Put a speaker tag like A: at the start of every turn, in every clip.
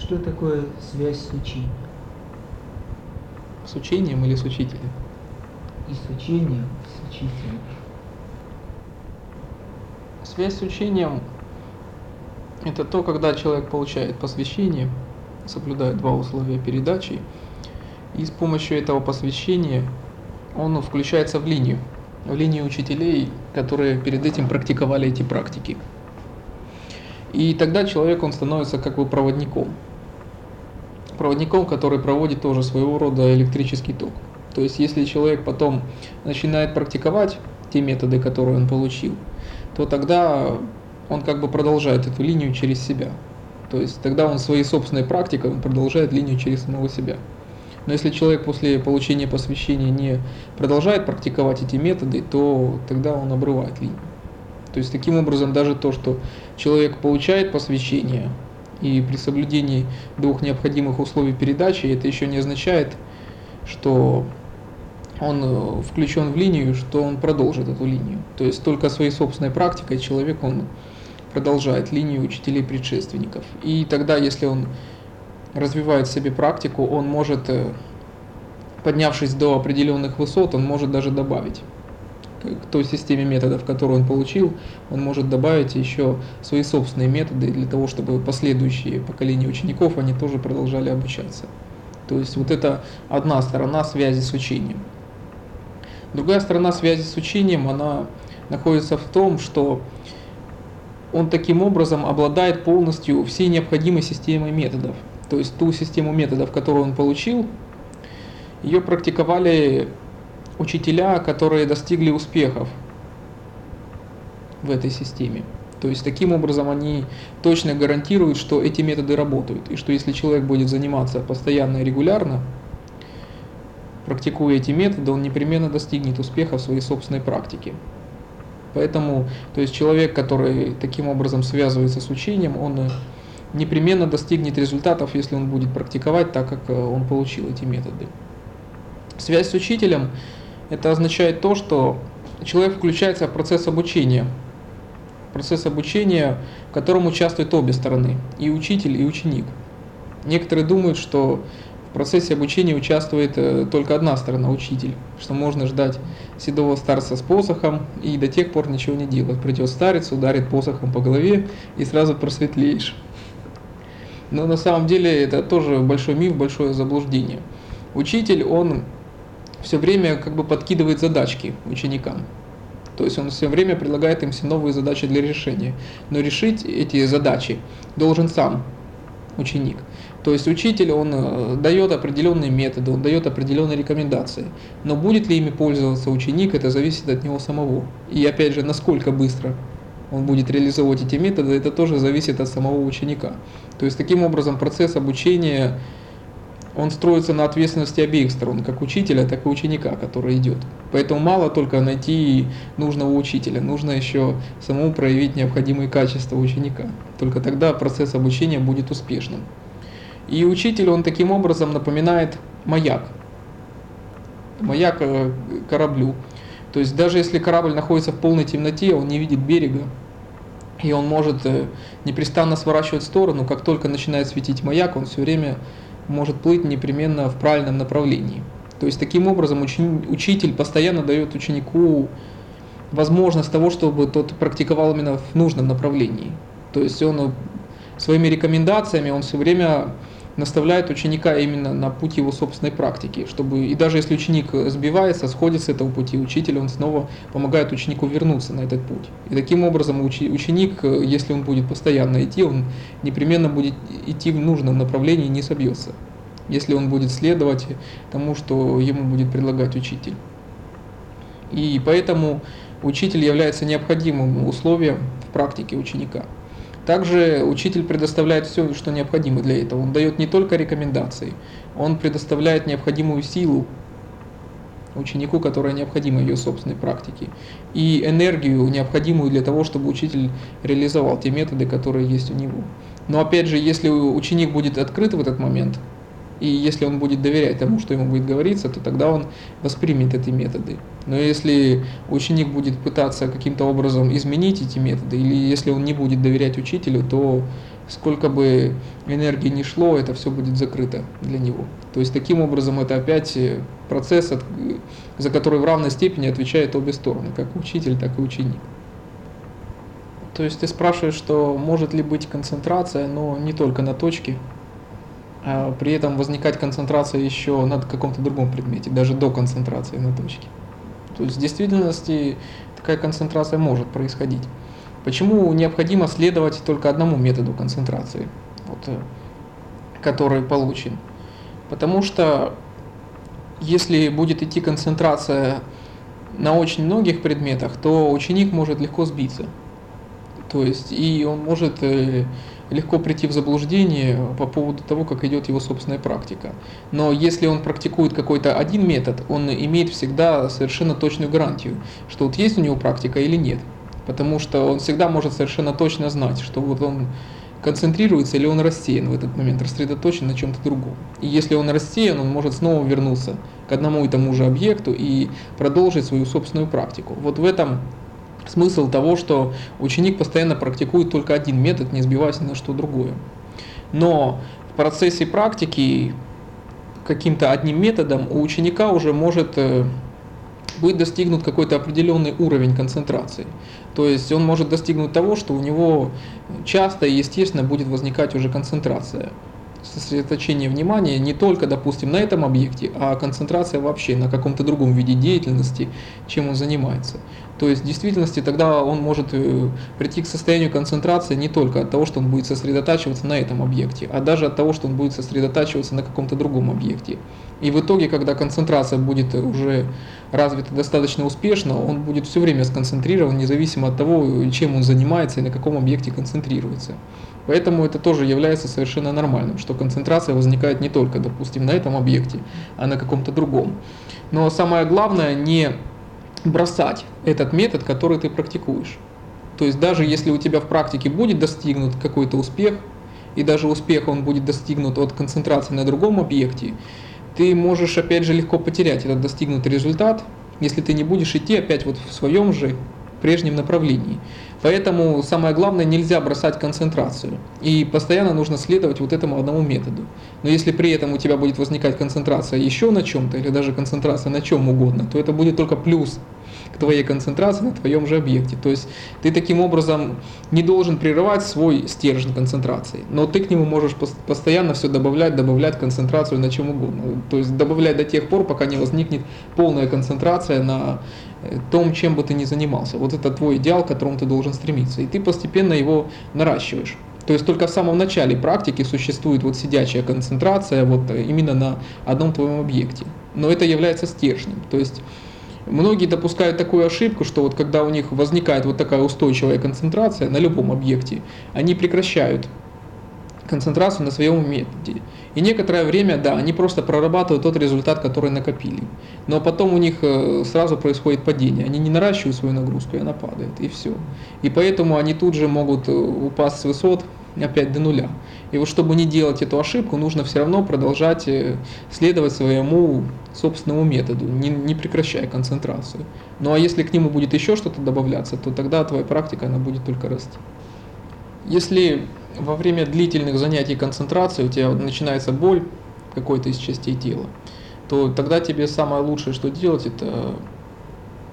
A: Что такое связь с учением?
B: С учением или с учителем?
A: И с учением, и с учителем.
B: Связь с учением – это то, когда человек получает посвящение, соблюдая два условия передачи, и с помощью этого посвящения он включается в линию, в линию учителей, которые перед этим практиковали эти практики. И тогда человек, он становится как бы проводником. Проводником, который проводит тоже своего рода электрический ток. То есть, если человек потом начинает практиковать те методы, которые он получил, то тогда он как бы продолжает эту линию через себя. То есть тогда он своей собственной практикой он продолжает линию через самого себя. Но если человек после получения посвящения не продолжает практиковать эти методы, то тогда он обрывает линию. То есть таким образом даже то, что человек получает посвящение и при соблюдении двух необходимых условий передачи, это еще не означает, что он э, включен в линию, что он продолжит эту линию. То есть только своей собственной практикой человек он продолжает линию учителей предшественников. И тогда, если он развивает в себе практику, он может, э, поднявшись до определенных высот, он может даже добавить к той системе методов, которую он получил, он может добавить еще свои собственные методы для того, чтобы последующие поколения учеников, они тоже продолжали обучаться. То есть вот это одна сторона связи с учением. Другая сторона связи с учением, она находится в том, что он таким образом обладает полностью всей необходимой системой методов. То есть ту систему методов, которую он получил, ее практиковали учителя, которые достигли успехов в этой системе. То есть таким образом они точно гарантируют, что эти методы работают, и что если человек будет заниматься постоянно и регулярно, практикуя эти методы, он непременно достигнет успеха в своей собственной практике. Поэтому, то есть человек, который таким образом связывается с учением, он непременно достигнет результатов, если он будет практиковать так, как он получил эти методы. Связь с учителем это означает то, что человек включается в процесс обучения. Процесс обучения, в котором участвуют обе стороны, и учитель, и ученик. Некоторые думают, что в процессе обучения участвует э, только одна сторона, учитель, что можно ждать седого старца с посохом и до тех пор ничего не делать. Придет старец, ударит посохом по голове и сразу просветлеешь. Но на самом деле это тоже большой миф, большое заблуждение. Учитель, он все время как бы подкидывает задачки ученикам. То есть он все время предлагает им все новые задачи для решения. Но решить эти задачи должен сам ученик. То есть учитель, он э, дает определенные методы, он дает определенные рекомендации. Но будет ли ими пользоваться ученик, это зависит от него самого. И опять же, насколько быстро он будет реализовывать эти методы, это тоже зависит от самого ученика. То есть таким образом процесс обучения он строится на ответственности обеих сторон, как учителя, так и ученика, который идет. Поэтому мало только найти нужного учителя, нужно еще самому проявить необходимые качества ученика. Только тогда процесс обучения будет успешным. И учитель, он таким образом напоминает маяк. Маяк э, кораблю. То есть даже если корабль находится в полной темноте, он не видит берега, и он может э, непрестанно сворачивать в сторону, как только начинает светить маяк, он все время может плыть непременно в правильном направлении. То есть таким образом учитель постоянно дает ученику возможность того, чтобы тот практиковал именно в нужном направлении. То есть он своими рекомендациями, он все время наставляет ученика именно на путь его собственной практики, чтобы и даже если ученик сбивается, сходит с этого пути, учитель он снова помогает ученику вернуться на этот путь. И таким образом ученик, если он будет постоянно идти, он непременно будет идти в нужном направлении и не собьется, если он будет следовать тому, что ему будет предлагать учитель. И поэтому учитель является необходимым условием в практике ученика. Также учитель предоставляет все, что необходимо для этого. Он дает не только рекомендации, он предоставляет необходимую силу ученику, которая необходима ее собственной практике, и энергию, необходимую для того, чтобы учитель реализовал те методы, которые есть у него. Но опять же, если ученик будет открыт в этот момент, и если он будет доверять тому, что ему будет говориться, то тогда он воспримет эти методы. Но если ученик будет пытаться каким-то образом изменить эти методы, или если он не будет доверять учителю, то сколько бы энергии ни шло, это все будет закрыто для него. То есть таким образом это опять процесс, за который в равной степени отвечают обе стороны, как учитель, так и ученик. То есть ты спрашиваешь, что может ли быть концентрация, но не только на точке, а при этом возникать концентрация еще на каком-то другом предмете, даже до концентрации на точке. То есть в действительности такая концентрация может происходить. Почему необходимо следовать только одному методу концентрации, вот, э, который получен? Потому что если будет идти концентрация на очень многих предметах, то ученик может легко сбиться. То есть и он может э, легко прийти в заблуждение по поводу того, как идет его собственная практика. Но если он практикует какой-то один метод, он имеет всегда совершенно точную гарантию, что вот есть у него практика или нет. Потому что он всегда может совершенно точно знать, что вот он концентрируется или он рассеян в этот момент, рассредоточен на чем-то другом. И если он рассеян, он может снова вернуться к одному и тому же объекту и продолжить свою собственную практику. Вот в этом смысл того, что ученик постоянно практикует только один метод, не сбиваясь ни на что другое. Но в процессе практики каким-то одним методом у ученика уже может э, быть достигнут какой-то определенный уровень концентрации. То есть он может достигнуть того, что у него часто и естественно будет возникать уже концентрация сосредоточение внимания не только, допустим, на этом объекте, а концентрация вообще на каком-то другом виде деятельности, чем он занимается. То есть в действительности тогда он может э, прийти к состоянию концентрации не только от того, что он будет сосредотачиваться на этом объекте, а даже от того, что он будет сосредотачиваться на каком-то другом объекте. И в итоге, когда концентрация будет уже развита достаточно успешно, он будет все время сконцентрирован, независимо от того, чем он занимается и на каком объекте концентрируется. Поэтому это тоже является совершенно нормальным, что концентрация возникает не только, допустим, на этом объекте, а на каком-то другом. Но самое главное не бросать этот метод, который ты практикуешь. То есть даже если у тебя в практике будет достигнут какой-то успех, и даже успех он будет достигнут от концентрации на другом объекте, ты можешь опять же легко потерять этот достигнутый результат, если ты не будешь идти опять вот в своем же прежнем направлении. Поэтому самое главное, нельзя бросать концентрацию. И постоянно нужно следовать вот этому одному методу. Но если при этом у тебя будет возникать концентрация еще на чем-то, или даже концентрация на чем угодно, то это будет только плюс к твоей концентрации на твоем же объекте. То есть ты таким образом не должен прерывать свой стержень концентрации, но ты к нему можешь постоянно все добавлять, добавлять концентрацию на чем угодно. То есть добавлять до тех пор, пока не возникнет полная концентрация на э, том, чем бы ты ни занимался. Вот это твой идеал, к которому ты должен стремиться. И ты постепенно его наращиваешь. То есть только в самом начале практики существует вот сидячая концентрация вот э, именно на одном твоем объекте. Но это является стержнем. То есть Многие допускают такую ошибку, что вот когда у них возникает вот такая устойчивая концентрация на любом объекте, они прекращают концентрацию на своем методе. И некоторое время, да, они просто прорабатывают тот результат, который накопили. Но потом у них э, сразу происходит падение. Они не наращивают свою нагрузку, и она падает, и все. И поэтому они тут же могут э, упасть с высот опять до нуля. И вот чтобы не делать эту ошибку, нужно все равно продолжать э, следовать своему собственному методу, не, не прекращая концентрацию. Ну а если к нему будет еще что-то добавляться, то тогда твоя практика она будет только расти. Если во время длительных занятий концентрации у тебя начинается боль какой-то из частей тела, то тогда тебе самое лучшее, что делать, это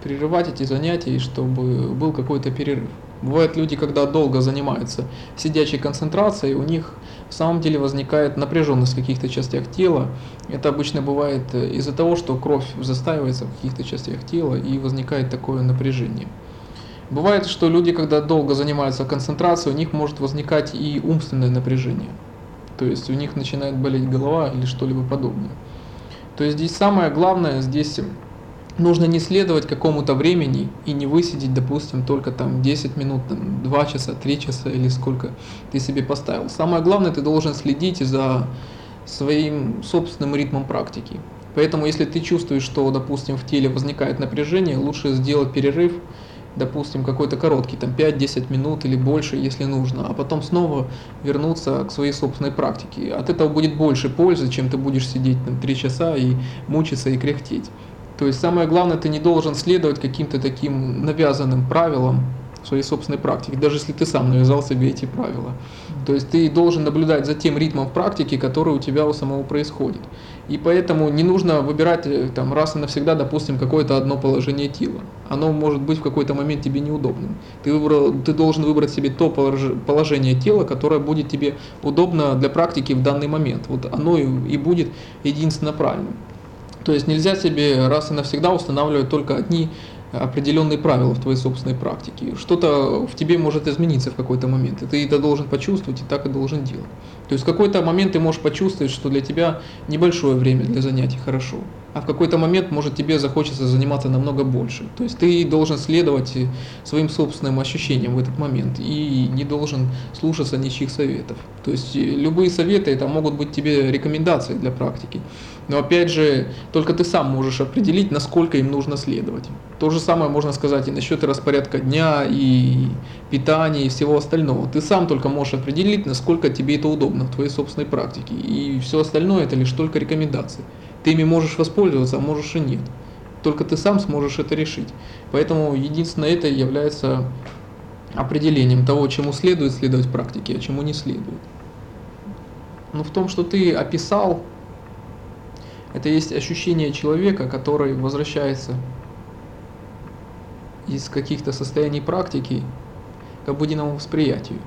B: прерывать эти занятия, чтобы был какой-то перерыв. Бывают люди, когда долго занимаются сидячей концентрацией, у них в самом деле возникает напряженность в каких-то частях тела. Это обычно бывает э, из-за того, что кровь застаивается в каких-то частях тела и возникает такое напряжение. Бывает, что люди, когда долго занимаются концентрацией, у них может возникать и умственное напряжение. То есть у них начинает болеть голова или что-либо подобное. То есть здесь самое главное, здесь нужно не следовать какому-то времени и не высидеть, допустим, только там 10 минут, там, 2 часа, 3 часа или сколько ты себе поставил. Самое главное, ты должен следить за своим собственным ритмом практики. Поэтому, если ты чувствуешь, что, допустим, в теле возникает напряжение, лучше сделать перерыв, допустим, какой-то короткий, там 5-10 минут или больше, если нужно, а потом снова вернуться к своей собственной практике. От этого будет больше пользы, чем ты будешь сидеть там 3 часа и мучиться и кряхтеть. То есть самое главное, ты не должен следовать каким-то таким навязанным правилам своей собственной практике, даже если ты сам навязал себе эти правила. То есть ты должен наблюдать за тем ритмом в практике, который у тебя у самого происходит. И поэтому не нужно выбирать э, там, раз и навсегда, допустим, какое-то одно положение тела. Оно может быть в какой-то момент тебе неудобным. Ты, выбрал, ты должен выбрать себе то положение тела, которое будет тебе удобно для практики в данный момент. Вот оно и будет единственно правильным. То есть нельзя себе раз и навсегда устанавливать только одни определенные правила в твоей собственной практике. Что-то в тебе может измениться в какой-то момент, и ты это должен почувствовать, и так и должен делать. То есть в какой-то момент ты можешь почувствовать, что для тебя небольшое время для занятий хорошо, а в какой-то момент может тебе захочется заниматься намного больше. То есть ты должен следовать своим собственным ощущениям в этот момент и не должен слушаться ничьих советов. То есть любые советы это могут быть тебе рекомендации для практики. Но опять же, только ты сам можешь определить, насколько им нужно следовать. То же самое можно сказать и насчет распорядка дня, и питания, и всего остального. Ты сам только можешь определить, насколько тебе это удобно в твоей собственной практике. И все остальное это лишь только рекомендации. Ты ими можешь воспользоваться, а можешь и нет. Только ты сам сможешь это решить. Поэтому единственное это является определением того, чему следует следовать практике, а чему не следует. Но в том, что ты описал это есть ощущение человека, который возвращается из каких-то состояний практики к обыденному восприятию.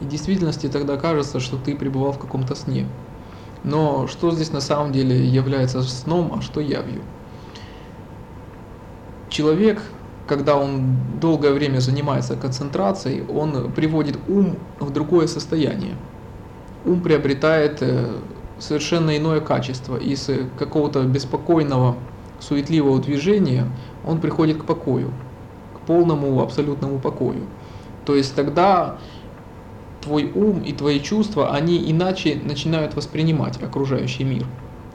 B: И в действительности тогда кажется, что ты пребывал в каком-то сне. Но что здесь на самом деле является сном, а что явью? Человек, когда он долгое время занимается концентрацией, он приводит ум в другое состояние. Ум приобретает э, совершенно иное качество. Из какого-то беспокойного, суетливого движения он приходит к покою, к полному абсолютному покою. То есть тогда твой ум и твои чувства, они иначе начинают воспринимать окружающий мир.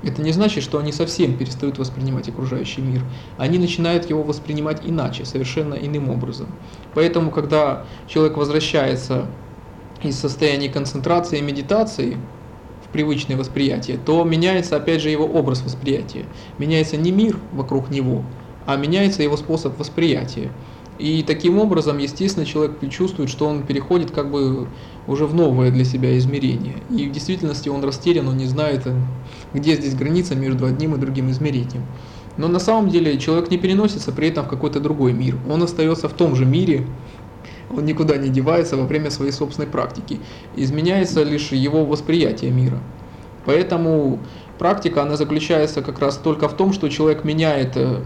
B: Это не значит, что они совсем перестают воспринимать окружающий мир. Они начинают его воспринимать иначе, совершенно иным образом. Поэтому, когда человек возвращается из состояния концентрации и медитации, привычное восприятие, то меняется опять же его образ восприятия. Меняется не мир вокруг него, а меняется его способ восприятия. И таким образом, естественно, человек чувствует, что он переходит как бы уже в новое для себя измерение. И в действительности он растерян, он не знает, где здесь граница между одним и другим измерением. Но на самом деле человек не переносится при этом в какой-то другой мир. Он остается в том же мире, он никуда не девается во время своей собственной практики. Изменяется лишь его восприятие мира. Поэтому практика, она заключается как раз только в том, что человек меняет э,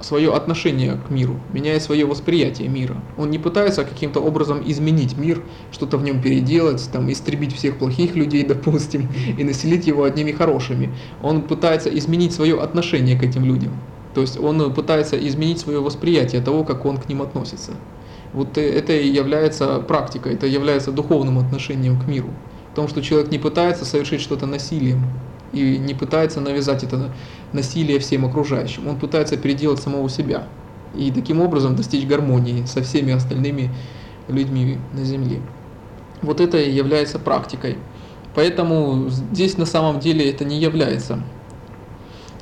B: свое отношение к миру, меняет свое восприятие мира. Он не пытается каким-то образом изменить мир, что-то в нем переделать, там, истребить всех плохих людей, допустим, и населить его одними хорошими. Он пытается изменить свое отношение к этим людям. То есть он пытается изменить свое восприятие того, как он к ним относится. Вот это и является практикой, это является духовным отношением к миру. В том, что человек не пытается совершить что-то насилием и не пытается навязать это насилие всем окружающим. Он пытается переделать самого себя и таким образом достичь гармонии со всеми остальными людьми на Земле. Вот это и является практикой. Поэтому здесь на самом деле это не является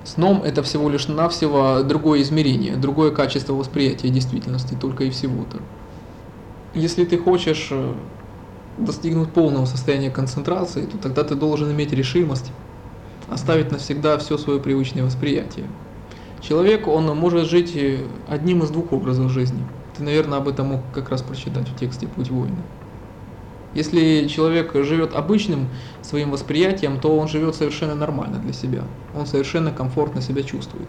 B: сном, это всего лишь навсего другое измерение, другое качество восприятия действительности, только и всего-то. Если ты хочешь э, достигнуть полного состояния концентрации, то тогда ты должен иметь решимость оставить навсегда все свое привычное восприятие. Человек, он может жить э, одним из двух образов жизни. Ты, наверное, об этом мог как раз прочитать в тексте «Путь воина». Если человек живет обычным своим восприятием, то он живет совершенно нормально для себя. Он совершенно комфортно себя чувствует.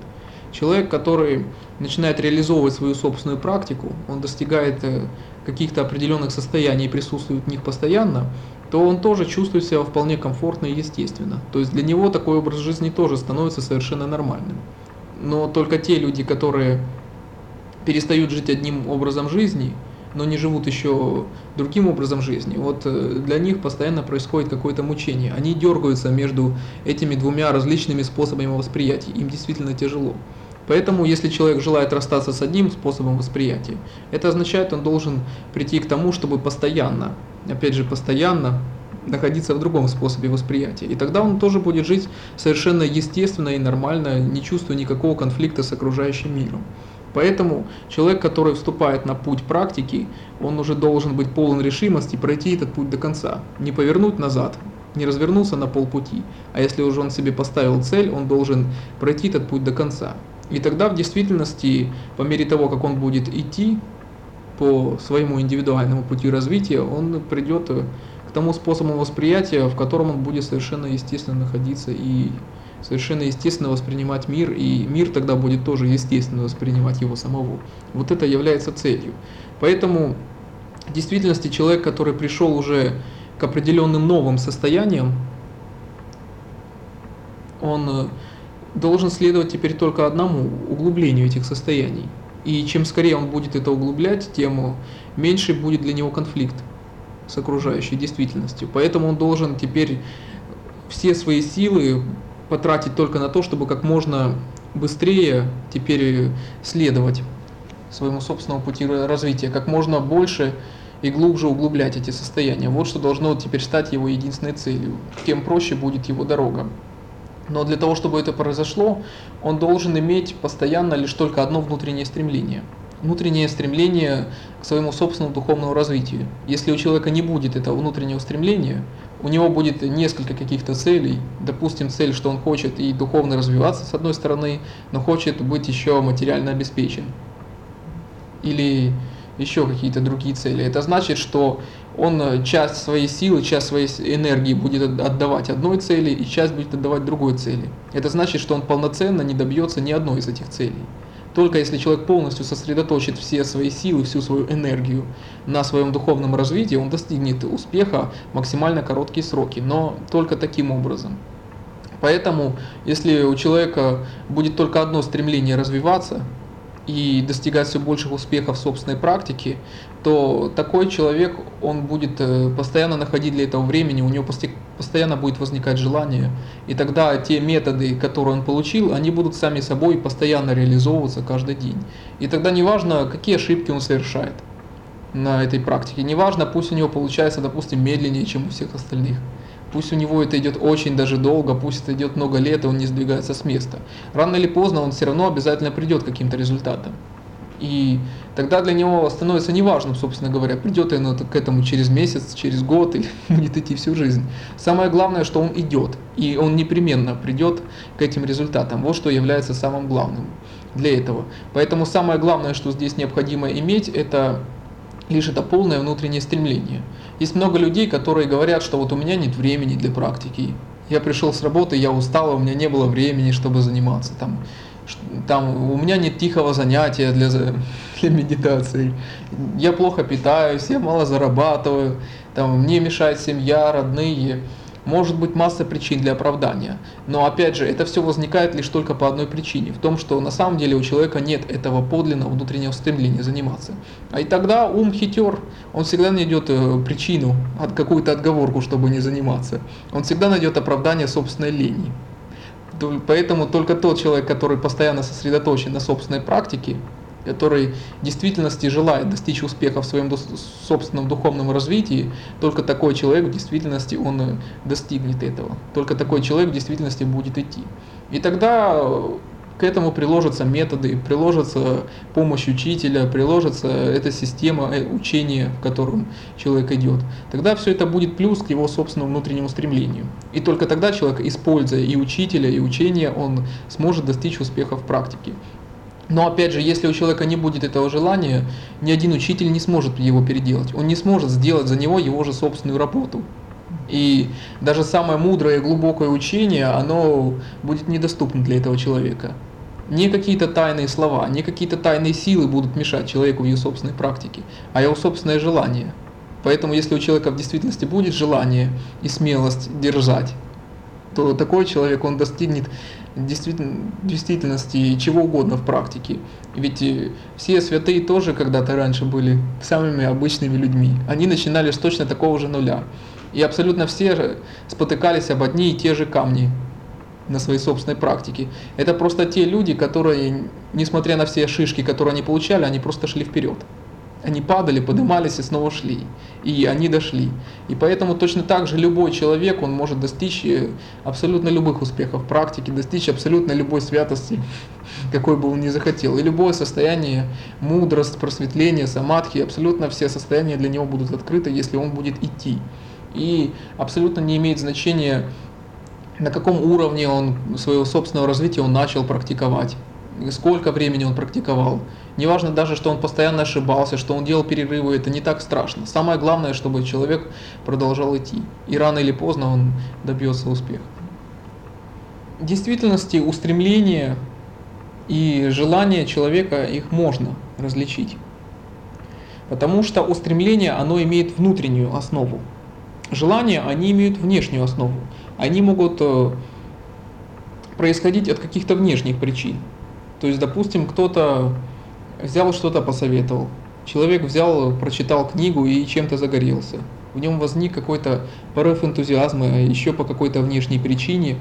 B: Человек, который начинает реализовывать свою собственную практику, он достигает э, каких-то определенных состояний и присутствует в них постоянно, то он тоже чувствует себя вполне комфортно и естественно. То есть для него такой образ жизни тоже становится совершенно нормальным. Но только те люди, которые перестают жить одним образом жизни, но не живут еще другим образом жизни, вот э, для них постоянно происходит какое-то мучение. Они дергаются между этими двумя различными способами восприятия, им действительно тяжело. Поэтому, если человек желает расстаться с одним способом восприятия, это означает, он должен прийти к тому, чтобы постоянно, опять же, постоянно находиться в другом способе восприятия. И тогда он тоже будет жить совершенно естественно и нормально, не чувствуя никакого конфликта с окружающим миром. Поэтому человек, который вступает на путь практики, он уже должен быть полон решимости пройти этот путь до конца, не повернуть назад, не развернулся на полпути, а если уже он себе поставил цель, он должен пройти этот путь до конца. И тогда в действительности, по мере того, как он будет идти по своему индивидуальному пути развития, он придет к тому способу восприятия, в котором он будет совершенно естественно находиться и совершенно естественно воспринимать мир, и мир тогда будет тоже естественно воспринимать его самого. Вот это является целью. Поэтому в действительности человек, который пришел уже к определенным новым состояниям, он э, должен следовать теперь только одному углублению этих состояний. И чем скорее он будет это углублять, тем меньше будет для него конфликт с окружающей действительностью. Поэтому он должен теперь все свои силы потратить только на то, чтобы как можно быстрее теперь следовать своему собственному пути развития, как можно больше и глубже углублять эти состояния. Вот что должно теперь стать его единственной целью. Тем проще будет его дорога. Но для того, чтобы это произошло, он должен иметь постоянно лишь только одно внутреннее стремление. Внутреннее стремление к своему собственному духовному развитию. Если у человека не будет этого внутреннего стремления, у него будет несколько каких-то целей. Допустим, цель, что он хочет и духовно развиваться с одной стороны, но хочет быть еще материально обеспечен. Или еще какие-то другие цели. Это значит, что он часть своей силы, часть своей энергии будет отдавать одной цели и часть будет отдавать другой цели. Это значит, что он полноценно не добьется ни одной из этих целей. Только если человек полностью сосредоточит все свои силы, всю свою энергию на своем духовном развитии, он достигнет успеха в максимально короткие сроки, но только таким образом. Поэтому, если у человека будет только одно стремление развиваться, и достигать все больших успехов в собственной практике, то такой человек, он будет э, постоянно находить для этого времени, у него постоянно будет возникать желание, и тогда те методы, которые он получил, они будут сами собой постоянно реализовываться каждый день. И тогда неважно, какие ошибки он совершает на этой практике, неважно, пусть у него получается, допустим, медленнее, чем у всех остальных. Пусть у него это идет очень даже долго, пусть это идет много лет, и он не сдвигается с места. Рано или поздно он все равно обязательно придет к каким-то результатам. И тогда для него становится неважным, собственно говоря, придет он к этому через месяц, через год или будет идти всю жизнь. Самое главное, что он идет, и он непременно придет к этим результатам. Вот что является самым главным для этого. Поэтому самое главное, что здесь необходимо иметь, это лишь это полное внутреннее стремление – есть много людей, которые говорят, что вот у меня нет времени для практики. Я пришел с работы, я устал, у меня не было времени, чтобы заниматься. Там, там у меня нет тихого занятия для, для медитации. Я плохо питаюсь, я мало зарабатываю. Там, мне мешает семья, родные. Может быть масса причин для оправдания, но опять же, это все возникает лишь только по одной причине, в том, что на самом деле у человека нет этого подлинного внутреннего стремления заниматься. А и тогда ум хитер, он всегда найдет э, причину, какую-то отговорку, чтобы не заниматься. Он всегда найдет оправдание собственной лени. Поэтому только тот человек, который постоянно сосредоточен на собственной практике, который в действительности желает достичь успеха в своем собственном духовном развитии, только такой человек в действительности он э, достигнет этого. Только такой человек в действительности будет идти. И тогда э, к этому приложатся методы, приложится помощь учителя, приложится эта система э, учения, в котором человек идет. Тогда все это будет плюс к его собственному внутреннему стремлению. И только тогда человек, используя и учителя, и учение, он сможет достичь успеха в практике. Но опять же, если у человека не будет этого желания, ни один учитель не сможет его переделать. Он не сможет сделать за него его же собственную работу. И даже самое мудрое и глубокое учение, оно будет недоступно для этого человека. Не какие-то тайные слова, не какие-то тайные силы будут мешать человеку в его собственной практике, а его собственное желание. Поэтому если у человека в действительности будет желание и смелость держать, то такой человек, он достигнет действительно, действительности чего угодно в практике. Ведь э, все святые тоже когда-то раньше были самыми обычными людьми. Они начинали с точно такого же нуля. И абсолютно все спотыкались об одни и те же камни на своей собственной практике. Это просто те люди, которые, несмотря на все шишки, которые они получали, они просто шли вперед. Они падали, поднимались и снова шли. И они дошли. И поэтому точно так же любой человек, он может достичь э, абсолютно любых успехов в практике, достичь абсолютно любой святости, какой бы он ни захотел. И любое состояние, мудрость, просветление, самадхи, абсолютно все состояния для него будут открыты, если он будет идти. И абсолютно не имеет значения, на каком уровне он своего собственного развития он начал практиковать, сколько времени он практиковал. Неважно даже, что он постоянно ошибался, что он делал перерывы, это не так страшно. Самое главное, чтобы человек продолжал идти. И рано или поздно он добьется успеха. В действительности устремления и желания человека, их можно различить. Потому что устремление, оно имеет внутреннюю основу. Желания, они имеют внешнюю основу. Они могут э, происходить от каких-то внешних причин. То есть, допустим, кто-то взял что-то посоветовал. Человек взял, прочитал книгу и чем-то загорелся. В нем возник какой-то порыв энтузиазма, еще по какой-то внешней причине.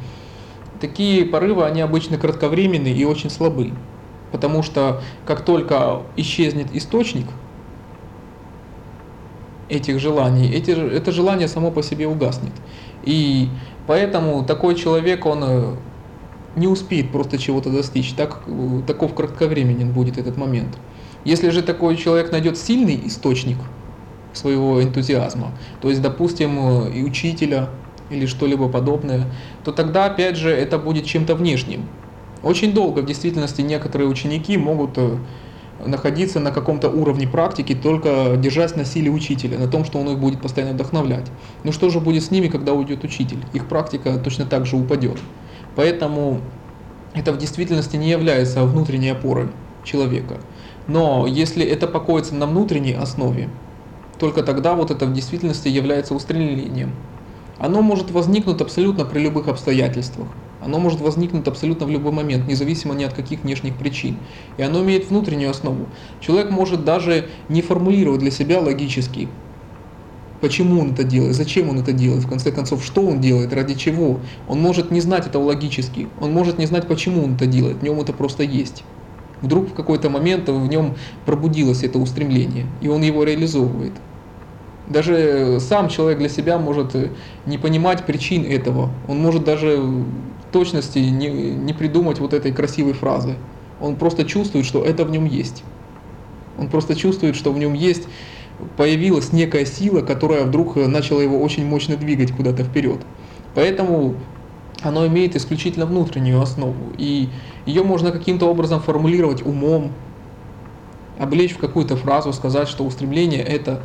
B: Такие порывы, они обычно кратковременны и очень слабы. Потому что как только исчезнет источник этих желаний, эти, это желание само по себе угаснет. И поэтому такой человек, он э, не успеет просто чего-то достичь, так, таков кратковременен будет этот момент. Если же такой человек найдет сильный источник своего энтузиазма, то есть, допустим, и учителя или что-либо подобное, то тогда, опять же, это будет чем-то внешним. Очень долго в действительности некоторые ученики могут э, находиться на каком-то уровне практики, только держась на силе учителя, на том, что он их будет постоянно вдохновлять. Но что же будет с ними, когда уйдет учитель? Их практика точно так же упадет. Поэтому это в действительности не является внутренней опорой человека. Но если это покоится на внутренней основе, только тогда вот это в действительности является устремлением. Оно может возникнуть абсолютно при любых обстоятельствах. Оно может возникнуть абсолютно в любой момент, независимо ни от каких внешних причин. И оно имеет внутреннюю основу. Человек может даже не формулировать для себя логически, почему он это делает, зачем он это делает, в конце концов, что он делает, ради чего. Он может не знать этого логически, он может не знать, почему он это делает, в нем это просто есть. Вдруг в какой-то момент в нем пробудилось это устремление, и он его реализовывает. Даже сам человек для себя может не понимать причин этого. Он может даже в точности не, не придумать вот этой красивой фразы. Он просто чувствует, что это в нем есть. Он просто чувствует, что в нем есть появилась некая сила, которая вдруг начала его очень мощно двигать куда-то вперед. Поэтому оно имеет исключительно внутреннюю основу, и ее можно каким-то образом формулировать умом, облечь в какую-то фразу, сказать, что устремление это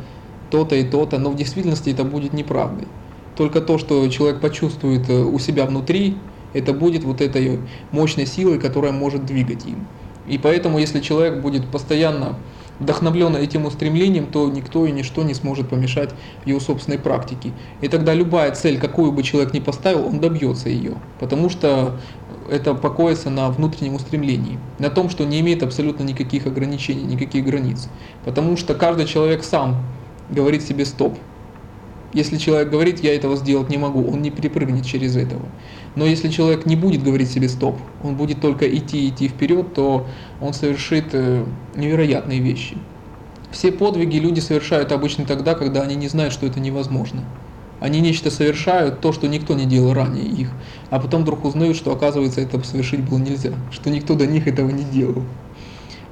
B: то-то и то-то, но в действительности это будет неправдой. Только то, что человек почувствует э, у себя внутри, это будет вот этой мощной силой, которая может двигать им. И поэтому, если человек будет постоянно вдохновлен этим устремлением, то никто и ничто не сможет помешать его собственной практике. И тогда любая цель, какую бы человек ни поставил, он добьется ее, потому что это покоится на внутреннем устремлении, на том, что не имеет абсолютно никаких ограничений, никаких границ. Потому что каждый человек сам говорит себе «стоп». Если человек говорит «я этого сделать не могу», он не перепрыгнет через этого. Но если человек не будет говорить себе стоп, он будет только идти идти вперед, то он совершит э, невероятные вещи. Все подвиги люди совершают обычно тогда, когда они не знают, что это невозможно. Они нечто совершают, то, что никто не делал ранее их, а потом вдруг узнают, что оказывается это совершить было нельзя, что никто до них этого не делал.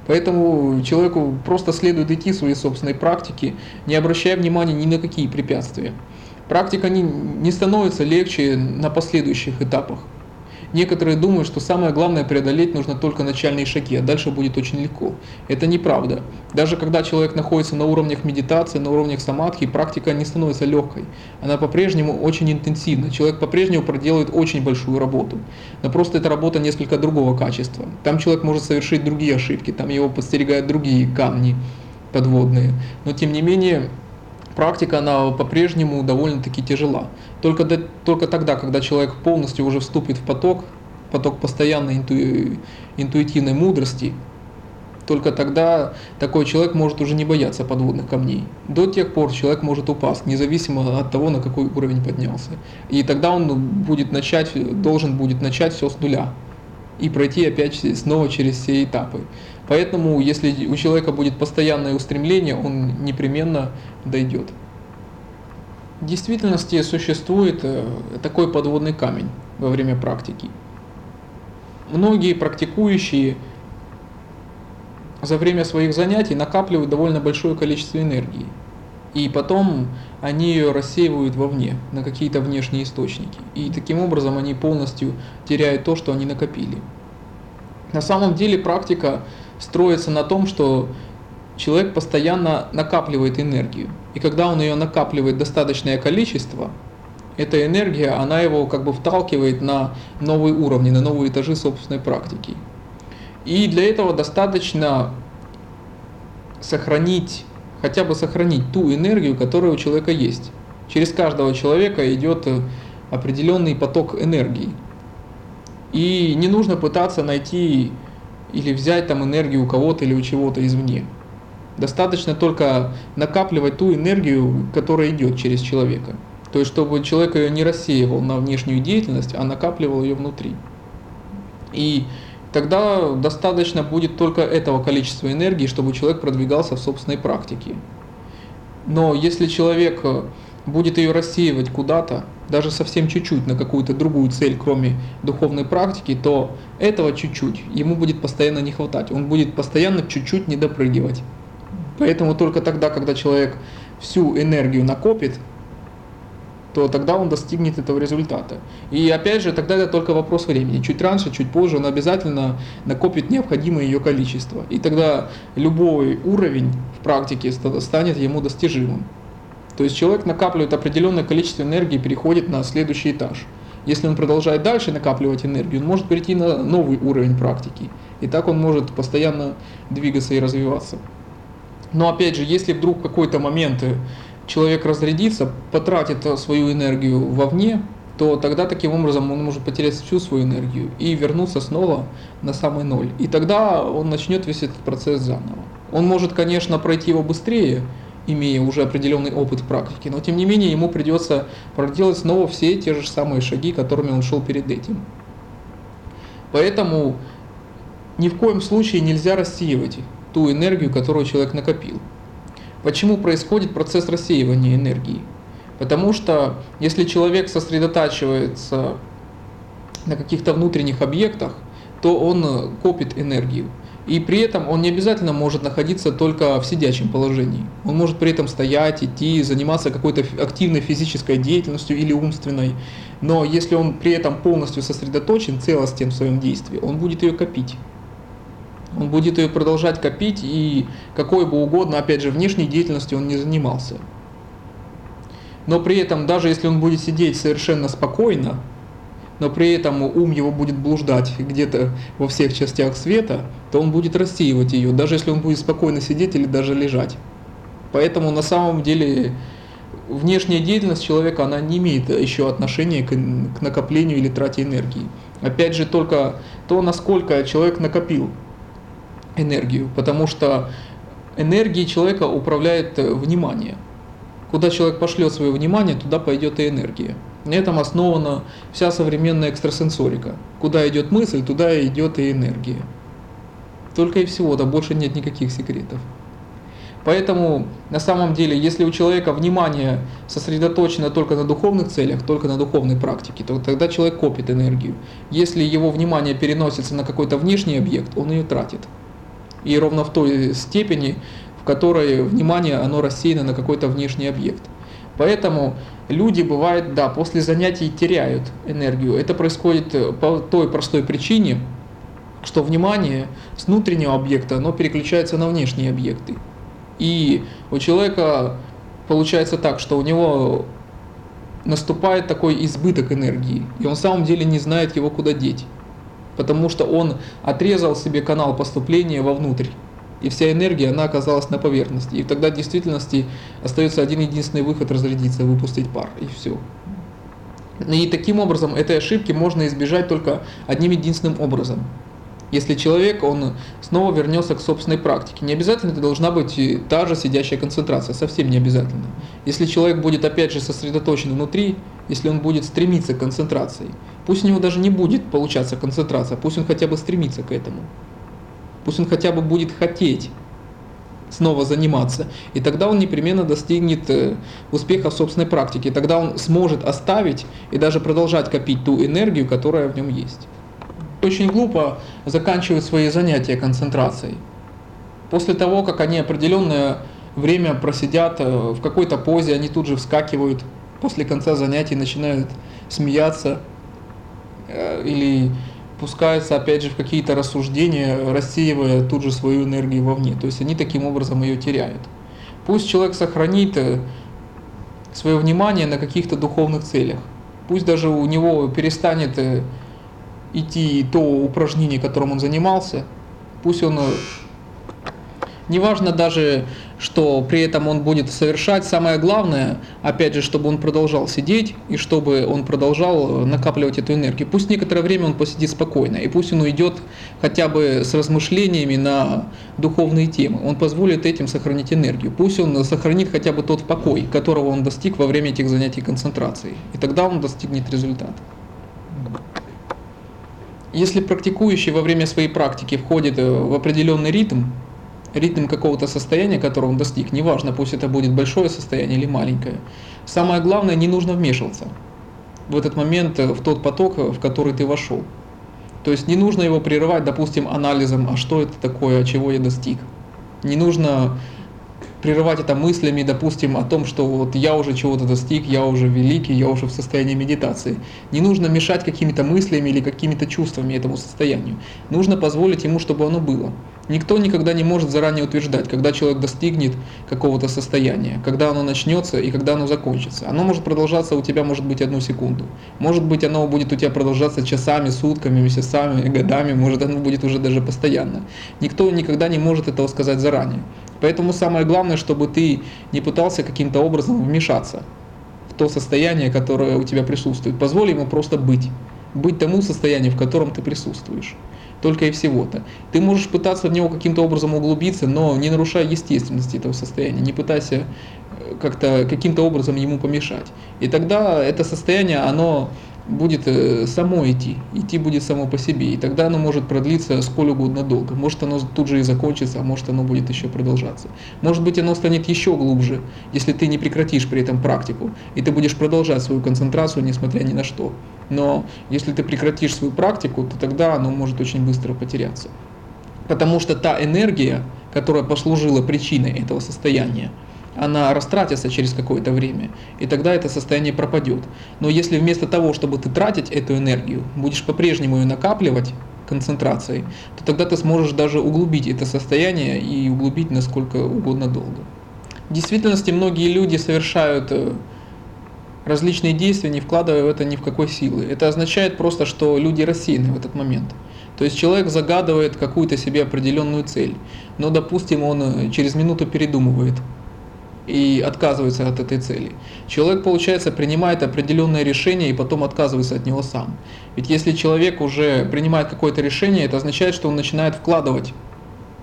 B: Поэтому человеку просто следует идти своей собственной практике, не обращая внимания ни на какие препятствия. Практика не, не становится легче на последующих этапах. Некоторые думают, что самое главное преодолеть нужно только начальные шаги, а дальше будет очень легко. Это неправда. Даже когда человек находится на уровнях медитации, на уровнях самадхи, практика не становится легкой. Она по-прежнему очень интенсивна. Человек по-прежнему проделывает очень большую работу. Но просто эта работа несколько другого качества. Там человек может совершить другие ошибки, там его подстерегают другие камни подводные. Но тем не менее, практика, она по-прежнему довольно-таки тяжела. Только, до, только тогда, когда человек полностью уже вступит в поток, поток постоянной инту, интуитивной мудрости, только тогда такой человек может уже не бояться подводных камней. До тех пор человек может упасть, независимо от того, на какой уровень поднялся. И тогда он будет начать, должен будет начать все с нуля. и пройти опять снова через все этапы. Поэтому, если у человека будет постоянное устремление, он непременно дойдет. В действительности существует э, такой подводный камень во время практики. Многие практикующие за время своих занятий накапливают довольно большое количество энергии. И потом они ее рассеивают вовне, на какие-то внешние источники. И таким образом они полностью теряют то, что они накопили. На самом деле практика строится на том, что человек постоянно накапливает энергию. И когда он ее накапливает достаточное количество, эта энергия, она его как бы вталкивает на новые уровни, на новые этажи собственной практики. И для этого достаточно сохранить, хотя бы сохранить ту энергию, которая у человека есть. Через каждого человека идет определенный поток энергии. И не нужно пытаться найти или взять там энергию у кого-то или у чего-то извне. Достаточно только накапливать ту энергию, которая идет через человека. То есть, чтобы человек ее не рассеивал на внешнюю деятельность, а накапливал ее внутри. И тогда достаточно будет только этого количества энергии, чтобы человек продвигался в собственной практике. Но если человек будет ее рассеивать куда-то, даже совсем чуть-чуть на какую-то другую цель, кроме духовной практики, то этого чуть-чуть ему будет постоянно не хватать. Он будет постоянно чуть-чуть не допрыгивать. Поэтому только тогда, когда человек всю энергию накопит, то тогда он достигнет этого результата. И опять же, тогда это только вопрос времени. Чуть раньше, чуть позже он обязательно накопит необходимое ее количество. И тогда любой уровень в практике станет ему достижимым. То есть человек накапливает определенное количество энергии и переходит на следующий этаж. Если он продолжает дальше накапливать энергию, он может перейти на новый уровень практики. И так он может постоянно двигаться и развиваться. Но опять же, если вдруг в какой-то момент человек разрядится, потратит свою энергию вовне, то тогда таким образом он может потерять всю свою энергию и вернуться снова на самый ноль. И тогда он начнет весь этот процесс заново. Он может, конечно, пройти его быстрее, имея уже определенный опыт практики, но тем не менее ему придется проделать снова все те же самые шаги, которыми он шел перед этим. Поэтому ни в коем случае нельзя рассеивать ту энергию, которую человек накопил. Почему происходит процесс рассеивания энергии? Потому что если человек сосредотачивается на каких-то внутренних объектах, то он копит энергию. И при этом он не обязательно может находиться только в сидячем положении. Он может при этом стоять, идти, заниматься какой-то активной физической деятельностью или умственной. Но если он при этом полностью сосредоточен, целостен в своем действии, он будет ее копить. Он будет ее продолжать копить и какой бы угодно, опять же, внешней деятельностью он не занимался. Но при этом, даже если он будет сидеть совершенно спокойно, но при этом ум его будет блуждать где-то во всех частях света, то он будет рассеивать ее, даже если он будет спокойно сидеть или даже лежать. Поэтому на самом деле внешняя деятельность человека, она не имеет еще отношения к, к накоплению или трате энергии. Опять же, только то, насколько человек накопил энергию, потому что энергией человека управляет внимание. Куда человек пошлет свое внимание, туда пойдет и энергия. На этом основана вся современная экстрасенсорика. Куда идет мысль, туда идет и энергия. Только и всего, да больше нет никаких секретов. Поэтому на самом деле, если у человека внимание сосредоточено только на духовных целях, только на духовной практике, то тогда человек копит энергию. Если его внимание переносится на какой-то внешний объект, он ее тратит. И ровно в той степени, в которой внимание оно рассеяно на какой-то внешний объект. Поэтому люди, бывает, да, после занятий теряют энергию. Это происходит э, по той простой причине, что внимание с внутреннего объекта, оно переключается на внешние объекты. И у человека получается так, что у него наступает такой избыток энергии, и он в самом деле не знает его куда деть, потому что он отрезал себе канал поступления вовнутрь и вся энергия, она оказалась на поверхности. И тогда в действительности остается один единственный выход разрядиться, выпустить пар, и все. И таким образом этой ошибки можно избежать только одним единственным образом. Если человек, он снова вернется к собственной практике. Не обязательно это должна быть та же сидящая концентрация, совсем не обязательно. Если человек будет опять же сосредоточен внутри, если он будет стремиться к концентрации, пусть у него даже не будет получаться концентрация, пусть он хотя бы стремится к этому. Пусть он хотя бы будет хотеть снова заниматься. И тогда он непременно достигнет э, успеха в собственной практике. Тогда он сможет оставить и даже продолжать копить ту энергию, которая в нем есть. Очень глупо заканчивать свои занятия концентрацией. После того, как они определенное время просидят э, в какой-то позе, они тут же вскакивают после конца занятий, начинают смеяться э, или пускаются опять же в какие-то рассуждения, рассеивая тут же свою энергию вовне. То есть они таким образом ее теряют. Пусть человек сохранит э, свое внимание на каких-то духовных целях. Пусть даже у него перестанет э, идти то упражнение, которым он занимался. Пусть он, э, неважно даже что при этом он будет совершать. Самое главное, опять же, чтобы он продолжал сидеть и чтобы он продолжал накапливать эту энергию. Пусть некоторое время он посидит спокойно, и пусть он уйдет хотя бы с размышлениями на духовные темы. Он позволит этим сохранить энергию. Пусть он сохранит хотя бы тот покой, которого он достиг во время этих занятий концентрации. И тогда он достигнет результата. Если практикующий во время своей практики входит в определенный ритм, ритм какого-то состояния, которого он достиг, неважно, пусть это будет большое состояние или маленькое. Самое главное, не нужно вмешиваться в этот момент э, в тот поток, в который ты вошел. То есть не нужно его прерывать, допустим, анализом, а что это такое, чего я достиг. Не нужно прерывать это мыслями, допустим, о том, что вот я уже чего-то достиг, я уже великий, я уже в состоянии медитации. Не нужно мешать какими-то мыслями или какими-то чувствами этому состоянию. Нужно позволить ему, чтобы оно было. Никто никогда не может заранее утверждать, когда человек достигнет какого-то состояния, когда оно начнется и когда оно закончится. Оно может продолжаться у тебя, может быть, одну секунду. Может быть, оно будет у тебя продолжаться часами, сутками, месяцами, годами, может, оно будет уже даже постоянно. Никто никогда не может этого сказать заранее. Поэтому самое главное, чтобы ты не пытался каким-то образом вмешаться в то состояние, которое у тебя присутствует. Позволь ему просто быть. Быть тому состоянию, в котором ты присутствуешь. Только и всего-то. Ты можешь пытаться в него каким-то образом углубиться, но не нарушая естественности этого состояния. Не пытайся э, как-то каким-то образом ему помешать. И тогда это состояние, оно будет э, само идти, идти будет само по себе, и тогда оно может продлиться сколь угодно долго. Может оно тут же и закончится, а может оно будет еще продолжаться. Может быть оно станет еще глубже, если ты не прекратишь при этом практику, и ты будешь продолжать свою концентрацию, несмотря ни на что. Но если ты прекратишь свою практику, то тогда оно может очень быстро потеряться. Потому что та энергия, которая послужила причиной этого состояния, она растратится через какое-то время, и тогда это состояние пропадет. Но если вместо того, чтобы ты тратить эту энергию, будешь по-прежнему ее накапливать концентрацией, то тогда ты сможешь даже углубить это состояние и углубить насколько угодно долго. В действительности многие люди совершают э, различные действия, не вкладывая в это ни в какой силы. Это означает просто, что люди рассеяны в этот момент. То есть человек загадывает какую-то себе определенную цель, но, допустим, он э, через минуту передумывает, и отказывается от этой цели. Человек, получается, принимает определенное решение и потом отказывается от него сам. Ведь если человек уже принимает какое-то решение, это означает, что он начинает вкладывать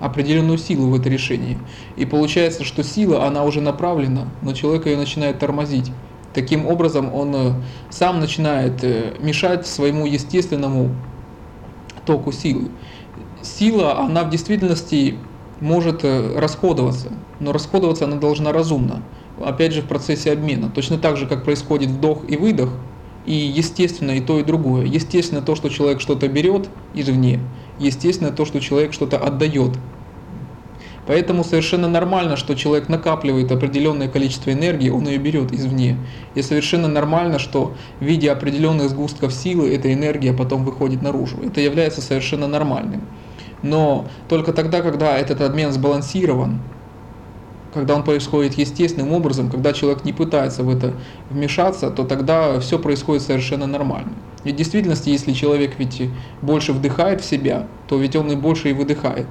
B: определенную силу в это решение. И получается, что сила, она уже направлена, но человек ее начинает тормозить. Таким образом, он э, сам начинает э, мешать своему естественному току силы. Сила, она в действительности может э, расходоваться, но расходоваться она должна разумно, опять же в процессе обмена. Точно так же, как происходит вдох и выдох, и естественно и то, и другое. Естественно то, что человек что-то берет извне, естественно то, что человек что-то отдает. Поэтому совершенно нормально, что человек накапливает определенное количество энергии, он ее берет извне. И совершенно нормально, что в виде определенных сгустков силы эта энергия потом выходит наружу. Это является совершенно нормальным но только тогда, когда этот обмен сбалансирован, когда он происходит естественным образом, когда человек не пытается в это вмешаться, то тогда все происходит совершенно нормально. И в действительности, если человек ведь больше вдыхает в себя, то ведь он и больше и выдыхает.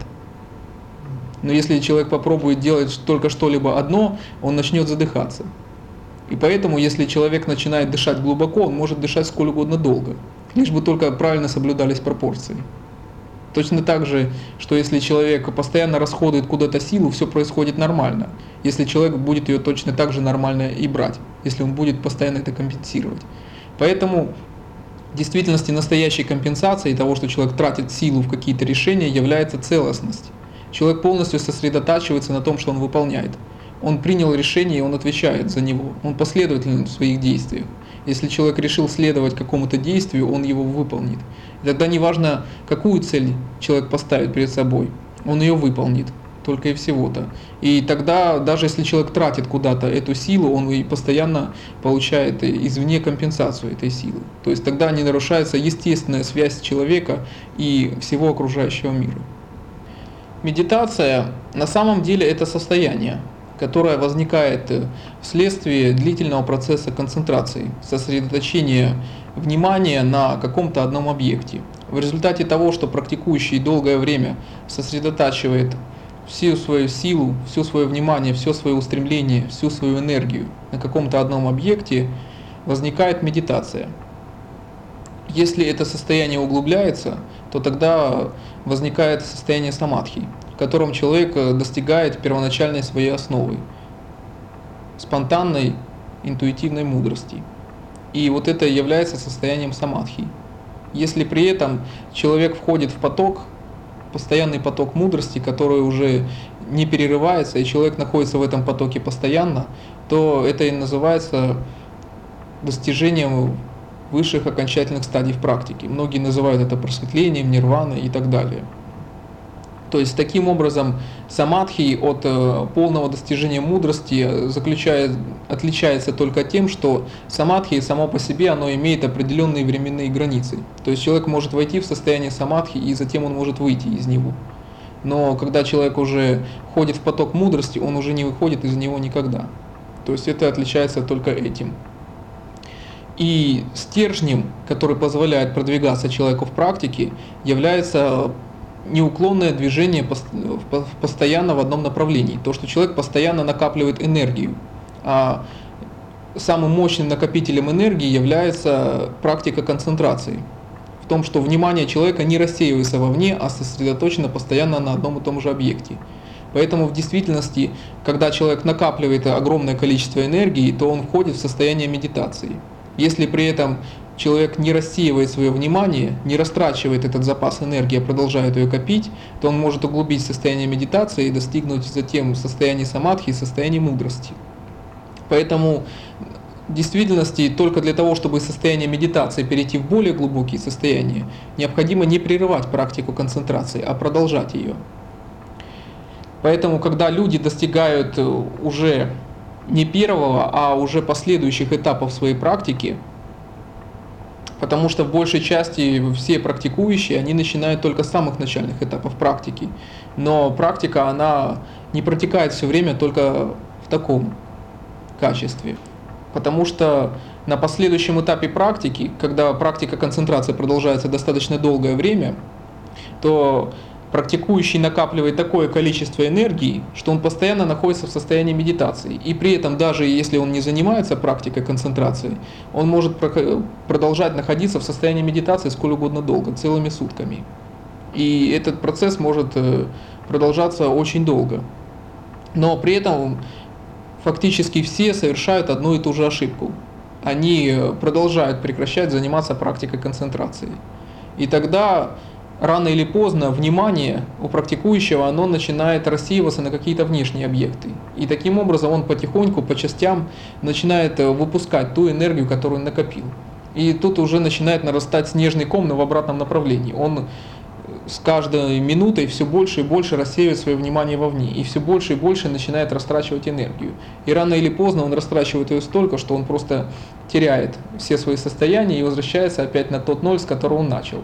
B: Но если человек попробует делать только что-либо одно, он начнет задыхаться. И поэтому, если человек начинает дышать глубоко, он может дышать сколь угодно долго, лишь бы только правильно соблюдались пропорции. Точно так же, что если человек постоянно расходует куда-то силу, все происходит нормально. Если человек будет ее точно так же нормально и брать, если он будет постоянно это компенсировать. Поэтому в действительности настоящей компенсацией того, что человек тратит силу в какие-то решения, является целостность. Человек полностью сосредотачивается на том, что он выполняет. Он принял решение, и он отвечает за него. Он последователен в своих действиях. Если человек решил следовать какому-то действию, он его выполнит. И тогда неважно, какую цель человек поставит перед собой, он ее выполнит. Только и всего-то. И тогда, даже если человек тратит куда-то эту силу, он и постоянно получает извне компенсацию этой силы. То есть тогда не нарушается естественная связь человека и всего окружающего мира. Медитация на самом деле это состояние, которое возникает вследствие длительного процесса концентрации, сосредоточения внимания на каком-то одном объекте. В результате того, что практикующий долгое время сосредотачивает всю свою силу, все свое внимание, все свое устремление, всю свою энергию на каком-то одном объекте, возникает медитация. Если это состояние углубляется, то тогда возникает состояние самадхи, в котором человек э, достигает первоначальной своей основы, спонтанной интуитивной мудрости. И вот это является состоянием самадхи. Если при этом человек входит в поток, постоянный поток мудрости, который уже не перерывается, и человек находится в этом потоке постоянно, то это и называется достижением высших окончательных стадий в практике. Многие называют это просветлением, нирваной и так далее. То есть таким образом самадхи от э, полного достижения мудрости заключает, отличается только тем, что самадхи само по себе оно имеет определенные временные границы. То есть человек может войти в состояние самадхи и затем он может выйти из него. Но когда человек уже входит в поток мудрости, он уже не выходит из него никогда. То есть это отличается только этим. И стержнем, который позволяет продвигаться человеку в практике, является неуклонное движение постоянно в одном направлении. То, что человек постоянно накапливает энергию. А самым мощным накопителем энергии является практика концентрации. В том, что внимание человека не рассеивается вовне, а сосредоточено постоянно на одном и том же объекте. Поэтому в действительности, когда человек накапливает огромное количество энергии, то он входит в состояние медитации. Если при этом человек не рассеивает свое внимание, не растрачивает этот запас энергии, а продолжает ее копить, то он может углубить состояние медитации и достигнуть затем состояния самадхи и состояния мудрости. Поэтому в действительности только для того, чтобы из состояния медитации перейти в более глубокие состояния, необходимо не прерывать практику концентрации, а продолжать ее. Поэтому, когда люди достигают уже не первого, а уже последующих этапов своей практики, Потому что в большей части все практикующие, они начинают только с самых начальных этапов практики. Но практика, она не протекает все время только в таком качестве. Потому что на последующем этапе практики, когда практика концентрации продолжается достаточно долгое время, то практикующий накапливает такое количество энергии, что он постоянно находится в состоянии медитации. И при этом, даже если он не занимается практикой концентрации, он может продолжать находиться в состоянии медитации сколь угодно долго, целыми сутками. И этот процесс может э, продолжаться очень долго. Но при этом фактически все совершают одну и ту же ошибку. Они э, продолжают прекращать заниматься практикой концентрации. И тогда рано или поздно внимание у практикующего оно начинает рассеиваться на какие-то внешние объекты. И таким образом он потихоньку, по частям начинает э, выпускать ту энергию, которую он накопил. И тут уже начинает нарастать снежный ком, но в обратном направлении. Он э, с каждой минутой все больше и больше рассеивает свое внимание вовне, и все больше и больше начинает растрачивать энергию. И рано или поздно он растрачивает ее столько, что он просто теряет все свои состояния и возвращается опять на тот ноль, с которого он начал.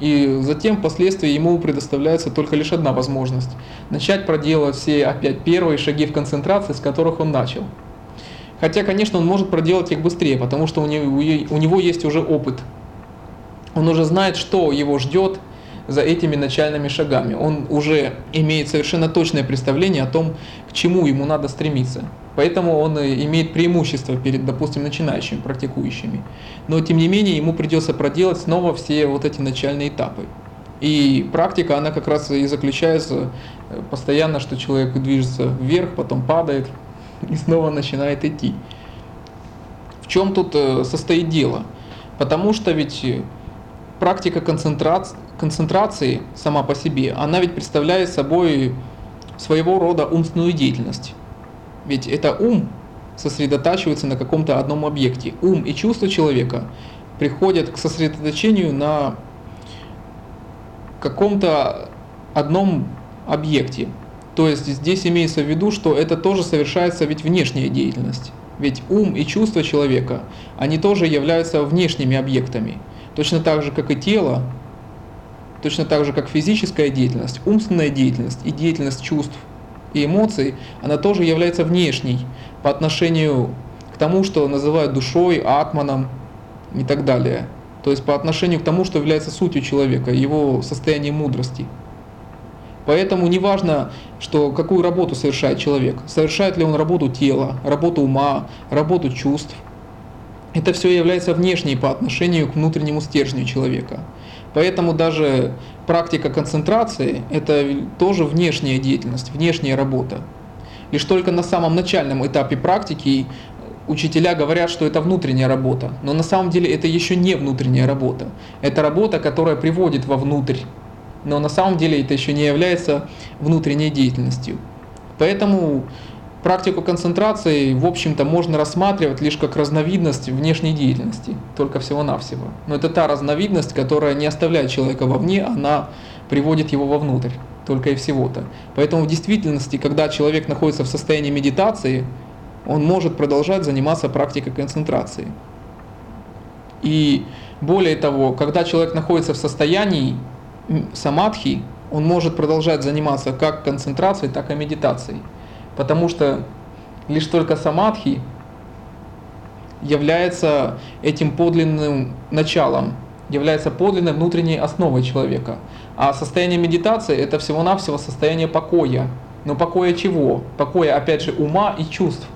B: И затем впоследствии ему предоставляется только лишь одна возможность – начать проделывать все опять первые шаги в концентрации, с которых он начал. Хотя, конечно, он может проделать их быстрее, потому что у него, у него есть уже опыт. Он уже знает, что его ждет за этими начальными шагами. Он уже имеет совершенно точное представление о том, к чему ему надо стремиться. Поэтому он имеет преимущество перед, допустим, начинающими практикующими. Но тем не менее ему придется проделать снова все вот эти начальные этапы. И практика, она как раз и заключается э, постоянно, что человек движется вверх, потом падает и снова начинает идти. В чем тут э, состоит дело? Потому что ведь э, практика концентрации, концентрации сама по себе, она ведь представляет собой своего рода умственную деятельность. Ведь это ум сосредотачивается на каком-то одном объекте. Ум и чувства человека приходят к сосредоточению на каком-то одном объекте. То есть здесь имеется в виду, что это тоже совершается ведь внешняя деятельность. Ведь ум и чувства человека, они тоже являются внешними объектами. Точно так же, как и тело, точно так же, как физическая деятельность, умственная деятельность и деятельность чувств и эмоций, она тоже является внешней по отношению к тому, что называют душой, атманом и так далее. То есть по отношению к тому, что является сутью человека, его состоянием мудрости. Поэтому неважно, что, какую работу совершает человек. Совершает ли он работу тела, работу ума, работу чувств. Это все является внешней по отношению к внутреннему стержню человека. Поэтому даже практика концентрации – это тоже внешняя деятельность, внешняя работа. Лишь только на самом начальном этапе практики учителя говорят, что это внутренняя работа. Но на самом деле это еще не внутренняя работа. Это работа, которая приводит вовнутрь но на самом деле это еще не является внутренней деятельностью. Поэтому практику концентрации, в общем-то, можно рассматривать лишь как разновидность внешней деятельности, только всего-навсего. Но это та разновидность, которая не оставляет человека вовне, она приводит его вовнутрь, только и всего-то. Поэтому в действительности, когда человек находится в состоянии медитации, он может продолжать заниматься практикой концентрации. И более того, когда человек находится в состоянии самадхи, он может продолжать заниматься как концентрацией, так и медитацией. Потому что лишь только самадхи является этим подлинным началом, является подлинной внутренней основой человека. А состояние медитации это всего-навсего состояние покоя. Но покоя чего? Покоя, опять же, ума и чувств.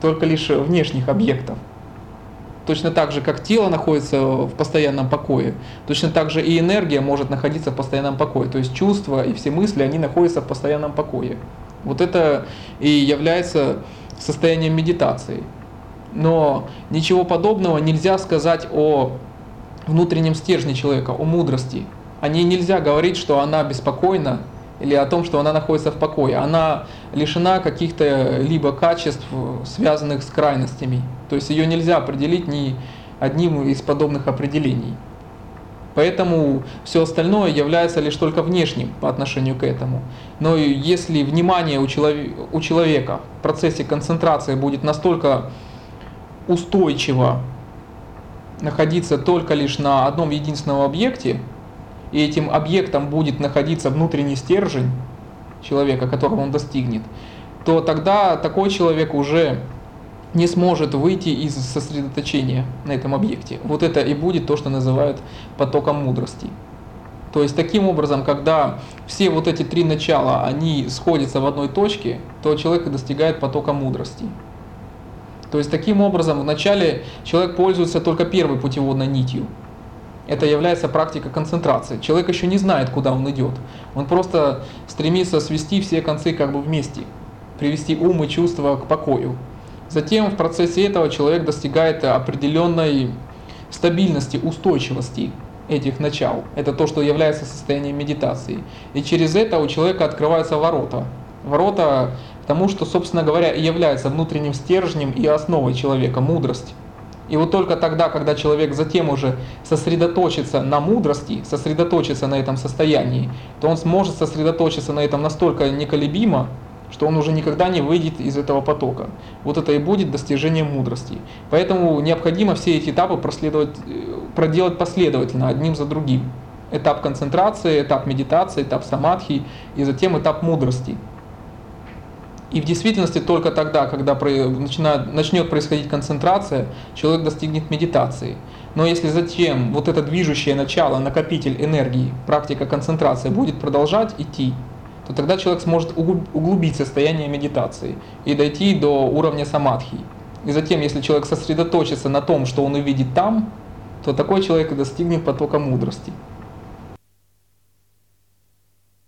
B: Только лишь внешних объектов. Точно так же, как тело находится в постоянном покое, точно так же и энергия может находиться в постоянном покое. То есть чувства и все мысли, они находятся в постоянном покое. Вот это и является состоянием медитации. Но ничего подобного нельзя сказать о внутреннем стержне человека, о мудрости. О ней нельзя говорить, что она беспокойна, или о том, что она находится в покое. Она лишена каких-то либо качеств, связанных с крайностями. То есть ее нельзя определить ни одним из подобных определений. Поэтому все остальное является лишь только внешним по отношению к этому. Но если внимание у человека в процессе концентрации будет настолько устойчиво находиться только лишь на одном единственном объекте, и этим объектом будет находиться внутренний стержень человека, которого он достигнет, то тогда такой человек уже не сможет выйти из сосредоточения на этом объекте. Вот это и будет то, что называют потоком мудрости. То есть таким образом, когда все вот эти три начала, они сходятся в одной точке, то человек достигает потока мудрости. То есть таким образом вначале человек пользуется только первой путеводной нитью, это является практика концентрации. Человек еще не знает, куда он идет. Он просто стремится свести все концы как бы вместе, привести ум и чувства к покою. Затем в процессе этого человек достигает определенной стабильности, устойчивости этих начал. Это то, что является состоянием медитации. И через это у человека открываются ворота. Ворота к тому, что, собственно говоря, и является внутренним стержнем и основой человека, мудрость. И вот только тогда, когда человек затем уже сосредоточится на мудрости, сосредоточится на этом состоянии, то он сможет сосредоточиться на этом настолько неколебимо, что он уже никогда не выйдет из этого потока. Вот это и будет достижение мудрости. Поэтому необходимо все эти этапы проследовать, э, проделать последовательно, одним за другим. Этап концентрации, этап медитации, этап самадхи и затем этап мудрости. И в действительности только тогда, когда начинает, начнет происходить концентрация, человек достигнет медитации. Но если затем вот это движущее начало, накопитель энергии, практика концентрации будет продолжать идти, то тогда человек сможет углубить состояние медитации и дойти до уровня самадхи. И затем, если человек сосредоточится на том, что он увидит там, то такой человек и достигнет потока мудрости.